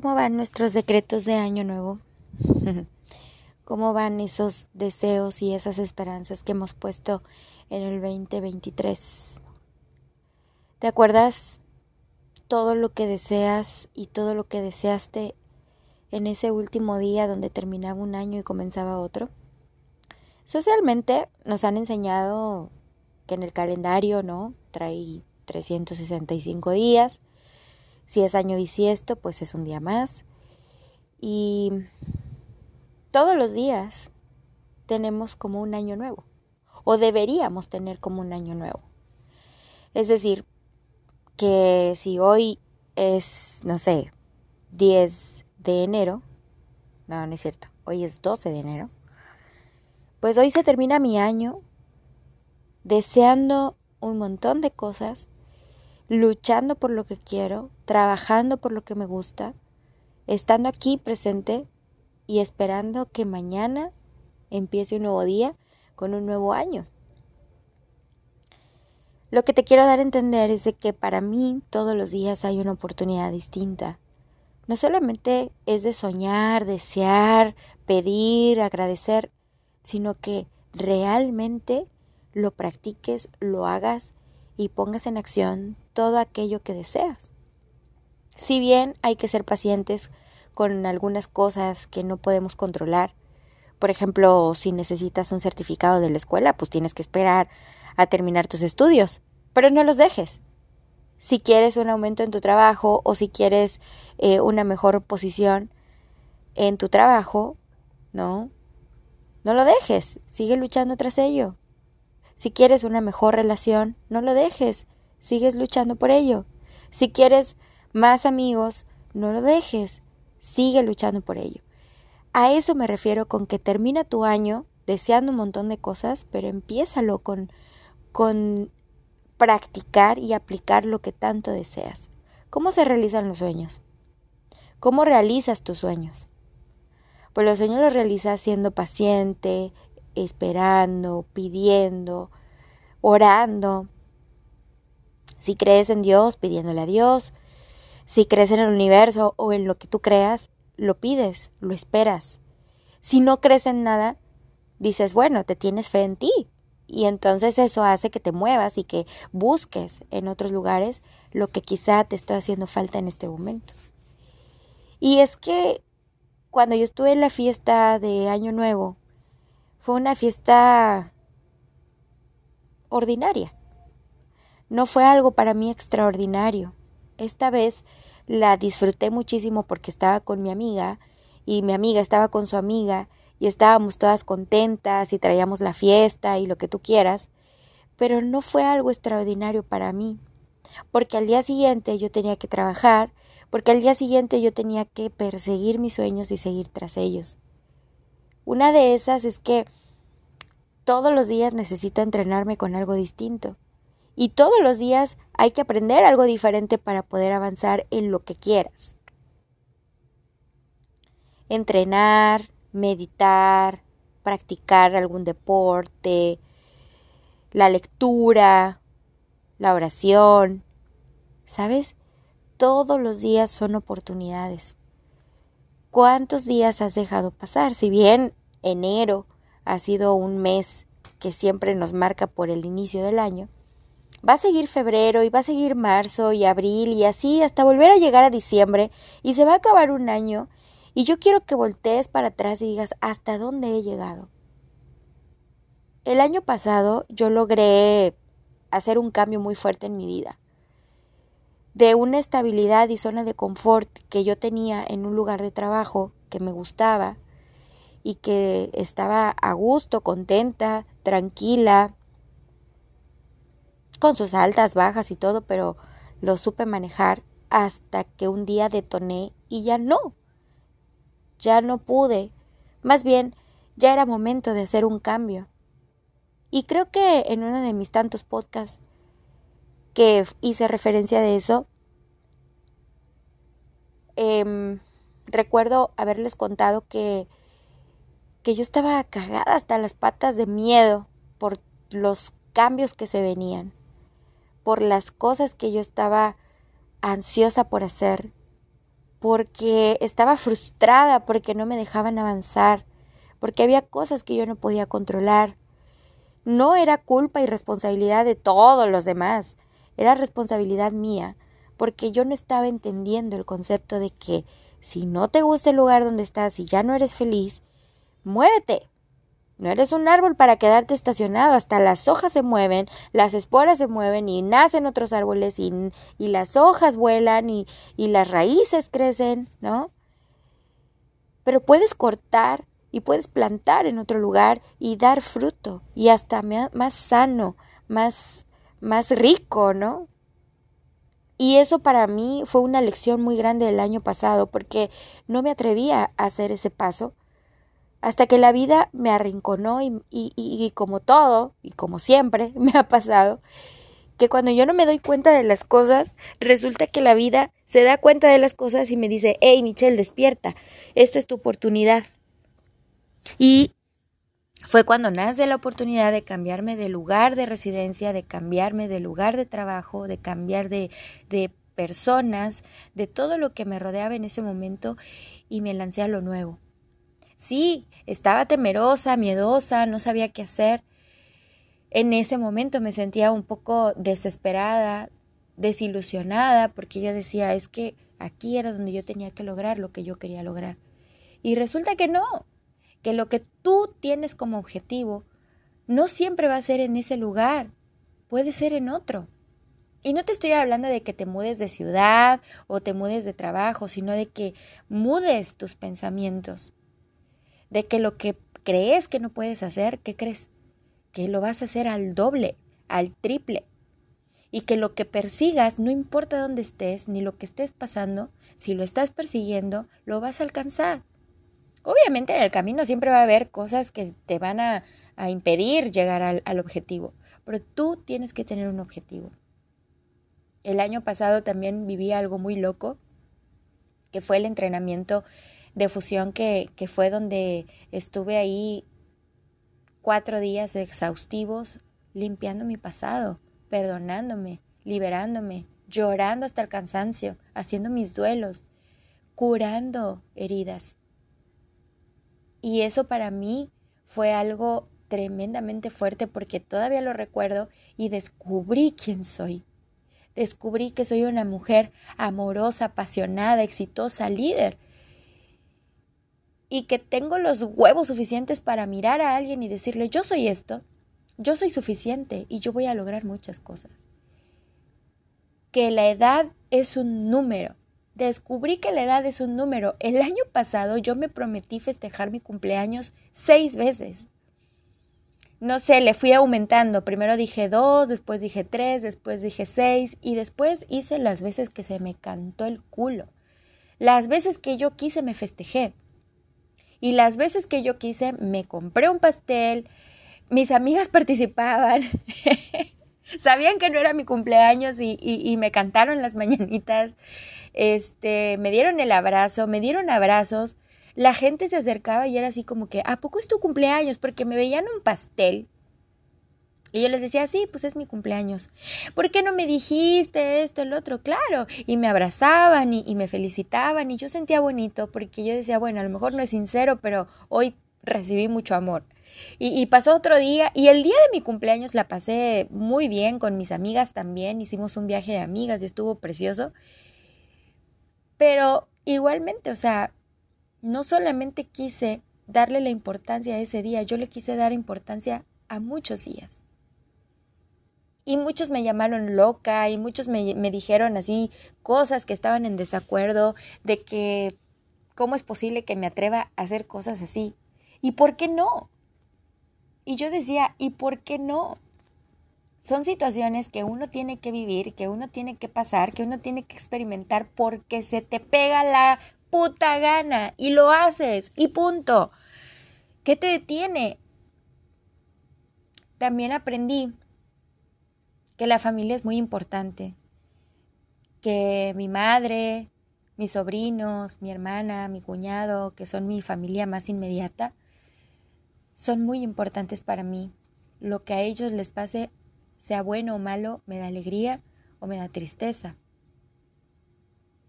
¿Cómo van nuestros decretos de año nuevo? ¿Cómo van esos deseos y esas esperanzas que hemos puesto en el 2023? ¿Te acuerdas todo lo que deseas y todo lo que deseaste en ese último día donde terminaba un año y comenzaba otro? Socialmente nos han enseñado que en el calendario, ¿no? Trae 365 días si es año bisiesto, pues es un día más. Y todos los días tenemos como un año nuevo. O deberíamos tener como un año nuevo. Es decir, que si hoy es, no sé, 10 de enero, no, no es cierto, hoy es 12 de enero, pues hoy se termina mi año deseando un montón de cosas luchando por lo que quiero, trabajando por lo que me gusta, estando aquí presente y esperando que mañana empiece un nuevo día con un nuevo año. Lo que te quiero dar a entender es que para mí todos los días hay una oportunidad distinta. No solamente es de soñar, desear, pedir, agradecer, sino que realmente lo practiques, lo hagas y pongas en acción todo aquello que deseas. Si bien hay que ser pacientes con algunas cosas que no podemos controlar, por ejemplo, si necesitas un certificado de la escuela, pues tienes que esperar a terminar tus estudios, pero no los dejes. Si quieres un aumento en tu trabajo o si quieres eh, una mejor posición en tu trabajo, no, no lo dejes, sigue luchando tras ello. Si quieres una mejor relación, no lo dejes, sigues luchando por ello. Si quieres más amigos, no lo dejes, sigue luchando por ello. A eso me refiero con que termina tu año deseando un montón de cosas, pero empiézalo con, con practicar y aplicar lo que tanto deseas. ¿Cómo se realizan los sueños? ¿Cómo realizas tus sueños? Pues los sueños los realizas siendo paciente, esperando, pidiendo, orando. Si crees en Dios, pidiéndole a Dios. Si crees en el universo o en lo que tú creas, lo pides, lo esperas. Si no crees en nada, dices, bueno, te tienes fe en ti. Y entonces eso hace que te muevas y que busques en otros lugares lo que quizá te está haciendo falta en este momento. Y es que cuando yo estuve en la fiesta de Año Nuevo, fue una fiesta ordinaria. No fue algo para mí extraordinario. Esta vez la disfruté muchísimo porque estaba con mi amiga y mi amiga estaba con su amiga y estábamos todas contentas y traíamos la fiesta y lo que tú quieras, pero no fue algo extraordinario para mí, porque al día siguiente yo tenía que trabajar, porque al día siguiente yo tenía que perseguir mis sueños y seguir tras ellos. Una de esas es que todos los días necesito entrenarme con algo distinto. Y todos los días hay que aprender algo diferente para poder avanzar en lo que quieras. Entrenar, meditar, practicar algún deporte, la lectura, la oración. ¿Sabes? Todos los días son oportunidades. ¿Cuántos días has dejado pasar? Si bien enero ha sido un mes que siempre nos marca por el inicio del año, va a seguir febrero y va a seguir marzo y abril y así hasta volver a llegar a diciembre y se va a acabar un año y yo quiero que voltees para atrás y digas hasta dónde he llegado. El año pasado yo logré hacer un cambio muy fuerte en mi vida. De una estabilidad y zona de confort que yo tenía en un lugar de trabajo que me gustaba, y que estaba a gusto, contenta, tranquila, con sus altas, bajas y todo, pero lo supe manejar hasta que un día detoné y ya no. Ya no pude. Más bien, ya era momento de hacer un cambio. Y creo que en uno de mis tantos podcasts que hice referencia de eso, em, recuerdo haberles contado que que yo estaba cagada hasta las patas de miedo por los cambios que se venían, por las cosas que yo estaba ansiosa por hacer, porque estaba frustrada porque no me dejaban avanzar, porque había cosas que yo no podía controlar. No era culpa y responsabilidad de todos los demás, era responsabilidad mía, porque yo no estaba entendiendo el concepto de que si no te gusta el lugar donde estás y ya no eres feliz, muévete, no eres un árbol para quedarte estacionado, hasta las hojas se mueven, las esporas se mueven y nacen otros árboles y, las hojas vuelan y, y las raíces crecen, ¿no? Pero puedes cortar y puedes plantar en otro lugar y dar fruto y hasta más sano, más, más rico, ¿no? Y eso para mí fue una lección muy grande del año pasado porque no me atrevía a hacer ese paso hasta que la vida me arrinconó y, y, y, como todo, y como siempre me ha pasado, que cuando yo no me doy cuenta de las cosas, resulta que la vida se da cuenta de las cosas y me dice, hey Michelle, despierta, esta es tu oportunidad. Y fue cuando nace la oportunidad de cambiarme de lugar de residencia, de cambiarme de lugar de trabajo, de cambiar de, de personas, de todo lo que me rodeaba en ese momento y me lancé a lo nuevo. Sí, estaba temerosa, miedosa, no sabía qué hacer. En ese momento me sentía un poco desesperada, desilusionada, porque yo decía, es que aquí era donde yo tenía que lograr lo que yo quería lograr. Y resulta que no, que lo que tú tienes como objetivo no siempre va a ser en ese lugar, puede ser en otro. Y no te estoy hablando de que te mudes de ciudad o te mudes de trabajo, sino de que mudes tus pensamientos de que lo que crees que no puedes hacer, ¿qué crees? Que lo vas a hacer al doble, al triple. Y que lo que persigas, no importa dónde estés, ni lo que estés pasando, si lo estás persiguiendo, lo vas a alcanzar. Obviamente en el camino siempre va a haber cosas que te van a, impedir llegar al, al objetivo, pero tú tienes que tener un objetivo. El año pasado también viví algo muy loco, que fue el entrenamiento de fusión que, que fue donde estuve ahí cuatro días exhaustivos limpiando mi pasado, perdonándome, liberándome, llorando hasta el cansancio, haciendo mis duelos, curando heridas. Y eso para mí fue algo tremendamente fuerte porque todavía lo recuerdo y descubrí quién soy. Descubrí que soy una mujer amorosa, apasionada, exitosa, líder, y que tengo los huevos suficientes para mirar a alguien y decirle yo soy esto, yo soy suficiente y yo voy a lograr muchas cosas. Que la edad es un número. Descubrí que la edad es un número. El año pasado yo me prometí festejar mi cumpleaños seis veces. No sé, le fui aumentando. Primero dije dos, después dije tres, después dije seis y después hice las veces que se me cantó el culo. Las veces que yo quise me festejé. Y las veces que yo quise, me compré un pastel, mis amigas participaban, sabían que no era mi cumpleaños y, y, me cantaron las mañanitas, este, me dieron el abrazo, me dieron abrazos, la gente se acercaba y era así como que, ¿a poco es tu cumpleaños? Porque me veían un pastel y yo les decía, sí, pues es mi cumpleaños. ¿Por qué no me dijiste esto, el otro? Claro. Y me abrazaban y, me felicitaban y yo sentía bonito porque yo decía, bueno, a lo mejor no es sincero, pero hoy recibí mucho amor. Y, y, pasó otro día y el día de mi cumpleaños la pasé muy bien con mis amigas también. Hicimos un viaje de amigas y estuvo precioso. Pero igualmente, o sea, no solamente quise darle la importancia a ese día, yo le quise dar importancia a muchos días y muchos me llamaron loca y muchos me, me dijeron así cosas que estaban en desacuerdo de que cómo es posible que me atreva a hacer cosas así. ¿Y por qué no? Y yo decía, ¿y por qué no? Son situaciones que uno tiene que vivir, que uno tiene que pasar, que uno tiene que experimentar porque se te pega la puta gana y lo haces y punto. ¿Qué te detiene? También aprendí que la familia es muy importante, que mi madre, mis sobrinos, mi hermana, mi cuñado, que son mi familia más inmediata, son muy importantes para mí. Lo que a ellos les pase, sea bueno o malo, me da alegría o me da tristeza.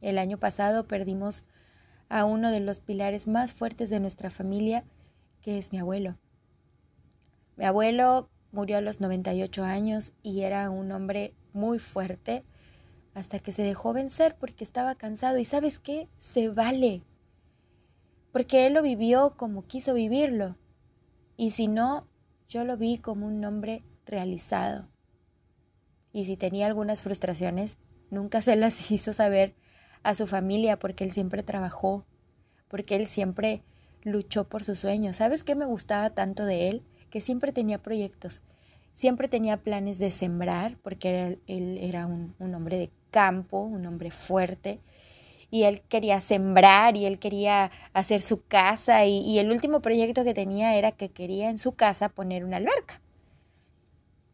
El año pasado perdimos a uno de los pilares más fuertes de nuestra familia, que es mi abuelo. Mi abuelo murió a los 98 años y era un hombre muy fuerte hasta que se dejó vencer porque estaba cansado y sabes qué, se vale. Porque él lo vivió como quiso vivirlo. Y si no, yo lo vi como un hombre realizado. Y si tenía algunas frustraciones, nunca se las hizo saber a su familia porque él siempre trabajó, porque él siempre luchó por sus sueños. ¿Sabes qué me gustaba tanto de él? Que siempre tenía proyectos, siempre tenía planes de sembrar, porque él era un, hombre de campo, un hombre fuerte, y él quería sembrar y él quería hacer su casa, y, y el último proyecto que tenía era que quería en su casa poner una alberca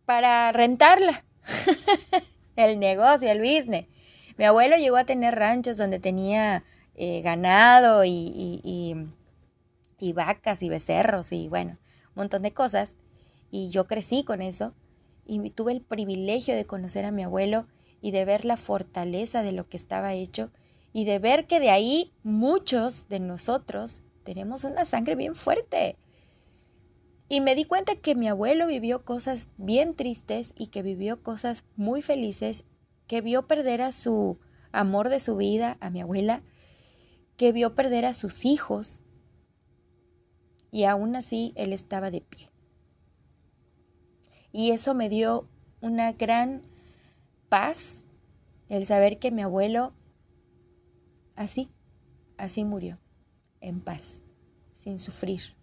para rentarla. el negocio, el business. Mi abuelo llegó a tener ranchos donde tenía eh, ganado y, y, vacas y becerros y bueno, un montón de cosas. Y yo crecí con eso y tuve el privilegio de conocer a mi abuelo y de ver la fortaleza de lo que estaba hecho y de ver que de ahí muchos de nosotros tenemos una sangre bien fuerte. Y me di cuenta que mi abuelo vivió cosas bien tristes y que vivió cosas muy felices que vio perder a su amor de su vida, a mi abuela, que vio perder a sus hijos, y aún así él estaba de pie. Y eso me dio una gran paz, el saber que mi abuelo así, así murió, en paz, sin sufrir.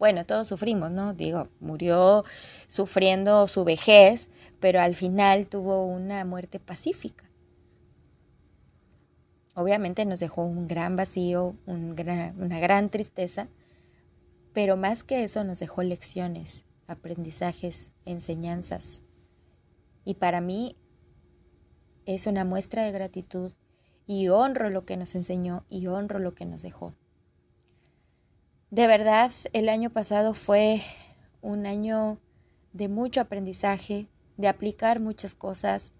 Bueno, todos sufrimos, ¿no? Digo, murió sufriendo su vejez, pero al final tuvo una muerte pacífica. Obviamente nos dejó un gran vacío, una gran tristeza, pero más que eso nos dejó lecciones, aprendizajes, enseñanzas. Y para mí es una muestra de gratitud y honro lo que nos enseñó y honro lo que nos dejó. De verdad, el año pasado fue un año de mucho aprendizaje, de aplicar muchas cosas,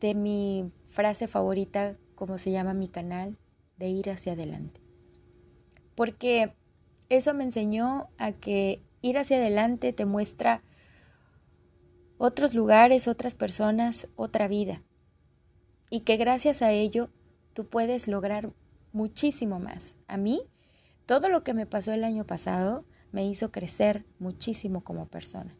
de mi frase favorita, como se llama mi canal, de ir hacia adelante. Porque eso me enseñó a que ir hacia adelante te muestra otros lugares, otras personas, otra vida. Y que gracias a ello tú puedes lograr muchísimo más. A mí, todo lo que me pasó el año pasado me hizo crecer muchísimo como persona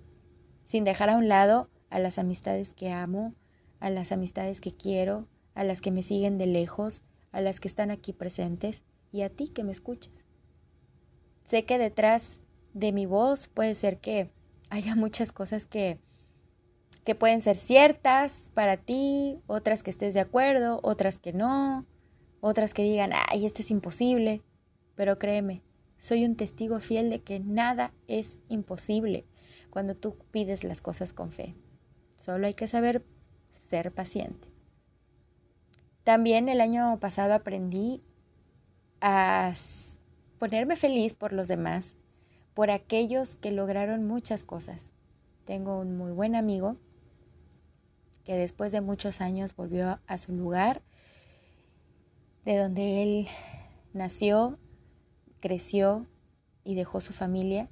sin dejar a un lado a las amistades que amo, a las amistades que quiero, a las que me siguen de lejos, a las que están aquí presentes y a ti que me escuches. Sé que detrás de mi voz puede ser que haya muchas cosas que que pueden ser ciertas para ti, otras que estés de acuerdo, otras que no, otras que digan, ay, esto es imposible, pero créeme, soy un testigo fiel de que nada es imposible cuando tú pides las cosas con fe. Solo hay que saber ser paciente. También el año pasado aprendí a ponerme feliz por los demás, por aquellos que lograron muchas cosas. Tengo un muy buen amigo que después de muchos años volvió a su lugar, de donde él nació, creció y dejó su familia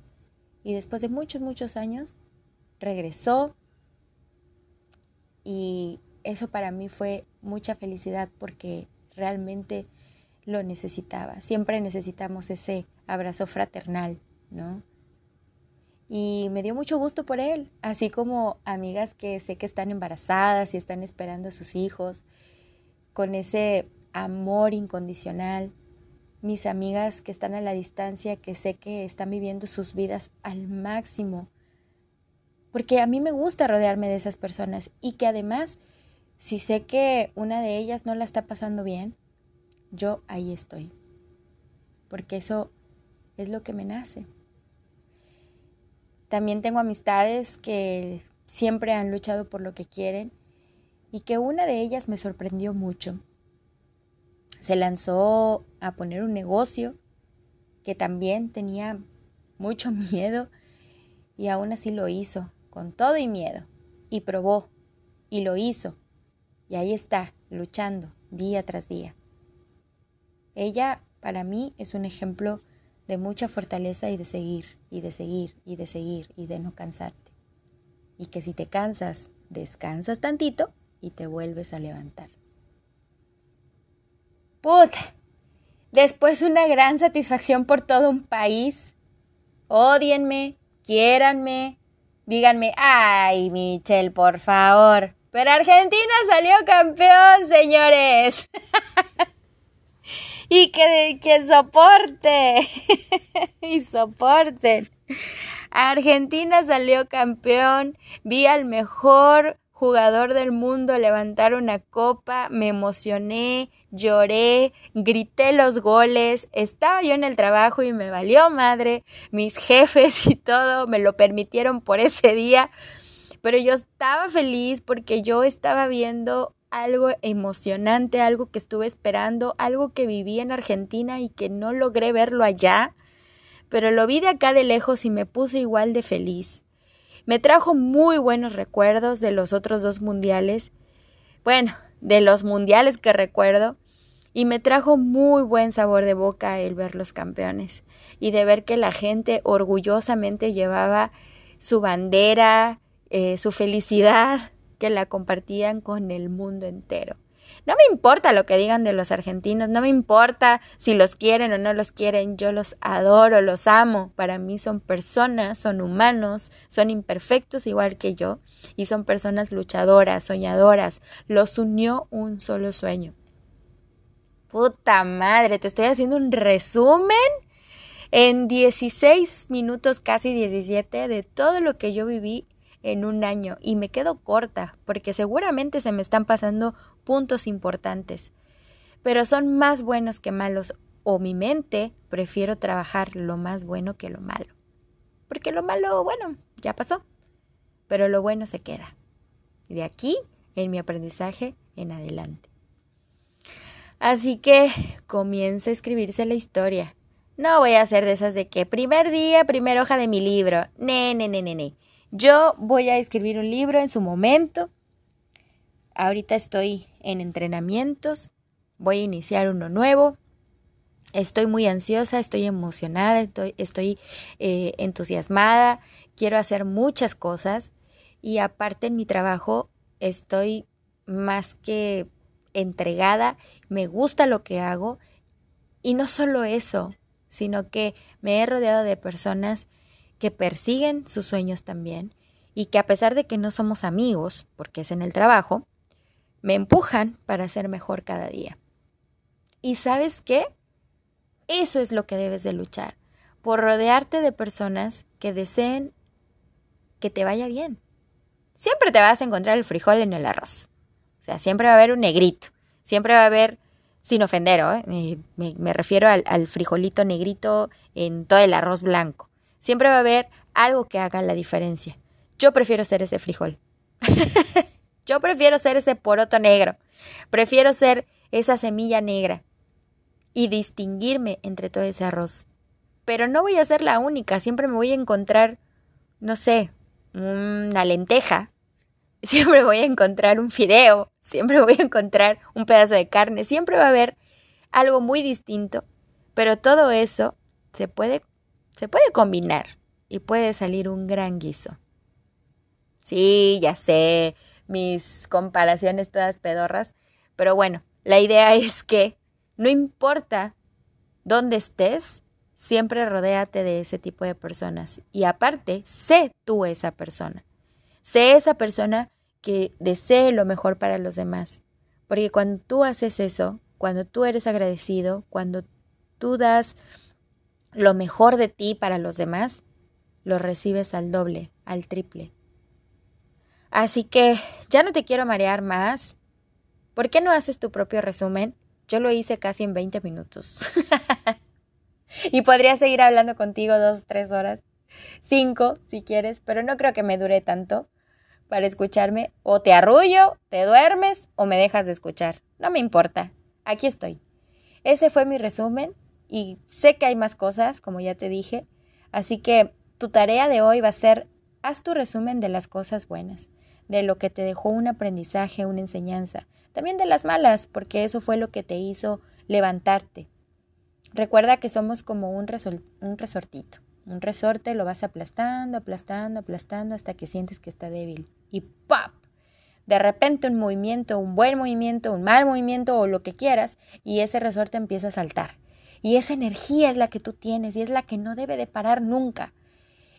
y después de muchos, muchos años regresó y eso para mí fue mucha felicidad porque realmente lo necesitaba. Siempre necesitamos ese abrazo fraternal, ¿no? Y me dio mucho gusto por él, así como amigas que sé que están embarazadas y están esperando a sus hijos, con ese amor incondicional, mis amigas que están a la distancia, que sé que están viviendo sus vidas al máximo. Porque a mí me gusta rodearme de esas personas y que además, si sé que una de ellas no la está pasando bien, yo ahí estoy. Porque eso es lo que me nace. También tengo amistades que siempre han luchado por lo que quieren y que una de ellas me sorprendió mucho se lanzó a poner un negocio que también tenía mucho miedo y aún así lo hizo, con todo y miedo, y probó, y lo hizo, y ahí está, luchando, día tras día. Ella, para mí, es un ejemplo de mucha fortaleza y de seguir, y de seguir, y de seguir, y de no cansarte. Y que si te cansas, descansas tantito y te vuelves a levantar. Después una gran satisfacción por todo un país. Odienme, quiéranme, díganme, ay, Michelle, por favor. Pero Argentina salió campeón, señores. y que, que soporte. y soporten. Argentina salió campeón. Vi al mejor jugador del mundo levantar una copa, me emocioné, lloré, grité los goles, estaba yo en el trabajo y me valió madre, mis jefes y todo me lo permitieron por ese día, pero yo estaba feliz porque yo estaba viendo algo emocionante, algo que estuve esperando, algo que viví en Argentina y que no logré verlo allá, pero lo vi de acá de lejos y me puse igual de feliz. Me trajo muy buenos recuerdos de los otros dos mundiales, bueno, de los mundiales que recuerdo, y me trajo muy buen sabor de boca el ver los campeones y de ver que la gente orgullosamente llevaba su bandera, eh, su felicidad, que la compartían con el mundo entero. No me importa lo que digan de los argentinos, no me importa si los quieren o no los quieren, yo los adoro, los amo. Para mí son personas, son humanos, son imperfectos igual que yo y son personas luchadoras, soñadoras. Los unió un solo sueño. Puta madre, te estoy haciendo un resumen en 16 minutos, casi 17, de todo lo que yo viví en un año y me quedo corta porque seguramente se me están pasando puntos importantes, pero son más buenos que malos o mi mente prefiero trabajar lo más bueno que lo malo. Porque lo malo, bueno, ya pasó, pero lo bueno se queda. Y de aquí en mi aprendizaje en adelante. Así que comienza a escribirse la historia. No voy a hacer de esas de que primer día, primera hoja de mi libro. Ne, ne, ne, ne, ne. Yo voy a escribir un libro en su momento. Ahorita estoy en entrenamientos. Voy a iniciar uno nuevo. Estoy muy ansiosa, estoy emocionada, estoy, estoy eh, entusiasmada. Quiero hacer muchas cosas. Y aparte en mi trabajo estoy más que entregada. Me gusta lo que hago. Y no solo eso, sino que me he rodeado de personas que persiguen sus sueños también y que a pesar de que no somos amigos, porque es en el trabajo, me empujan para ser mejor cada día. ¿Y sabes qué? Eso es lo que debes de luchar, por rodearte de personas que deseen que te vaya bien. Siempre te vas a encontrar el frijol en el arroz. O sea, siempre va a haber un negrito. Siempre va a haber, sin ofender, ¿eh? me, refiero al, al frijolito negrito en todo el arroz blanco. Siempre va a haber algo que haga la diferencia. Yo prefiero ser ese frijol. Yo prefiero ser ese poroto negro. Prefiero ser esa semilla negra y distinguirme entre todo ese arroz. Pero no voy a ser la única, siempre me voy a encontrar, no sé, una lenteja, siempre voy a encontrar un fideo, siempre voy a encontrar un pedazo de carne, siempre va a haber algo muy distinto, pero todo eso se puede se puede combinar y puede salir un gran guiso. Sí, ya sé, mis comparaciones todas pedorras, pero bueno, la idea es que no importa dónde estés, siempre rodéate de ese tipo de personas. Y aparte, sé tú esa persona. Sé esa persona que desee lo mejor para los demás. Porque cuando tú haces eso, cuando tú eres agradecido, cuando tú das lo mejor de ti para los demás, lo recibes al doble, al triple. Así que ya no te quiero marear más. ¿Por qué no haces tu propio resumen? Yo lo hice casi en 20 minutos. y podría seguir hablando contigo dos, tres horas, cinco si quieres, pero no creo que me dure tanto para escucharme. O te arrullo, te duermes o me dejas de escuchar. No me importa. Aquí estoy. Ese fue mi resumen y sé que hay más cosas, como ya te dije, así que tu tarea de hoy va a ser, haz tu resumen de las cosas buenas, de lo que te dejó un aprendizaje, una enseñanza. también de las malas, porque eso fue lo que te hizo levantarte. Recuerda que somos como un, un resortito. Un resorte lo vas aplastando, aplastando, aplastando hasta que sientes que está débil. Y ¡pap! De repente un movimiento, un buen movimiento, un mal movimiento o lo que quieras, y ese resorte empieza a saltar. Y esa energía es la que tú tienes y es la que no debe de parar nunca.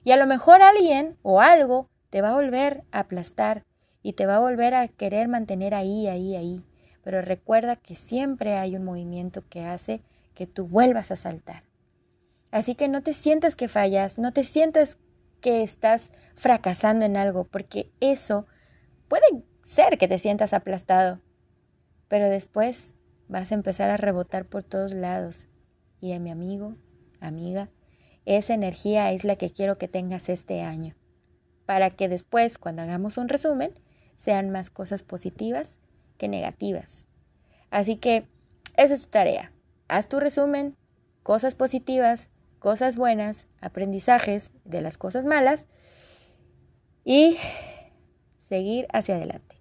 Y a lo mejor alguien o algo te va a volver a aplastar y te va a volver a querer mantener ahí, ahí, ahí. Pero recuerda que siempre hay un movimiento que hace que tú vuelvas a saltar. Así que no te sientas que fallas, no te sientas que estás fracasando en algo, porque eso puede ser que te sientas aplastado, pero después vas a empezar a rebotar por todos lados. Y a mi amigo, amiga, esa energía es la que quiero que tengas este año, para que después, cuando hagamos un resumen, sean más cosas positivas que negativas. Así que esa es tu tarea. Haz tu resumen, cosas positivas, cosas buenas, aprendizajes de las cosas malas y seguir hacia adelante.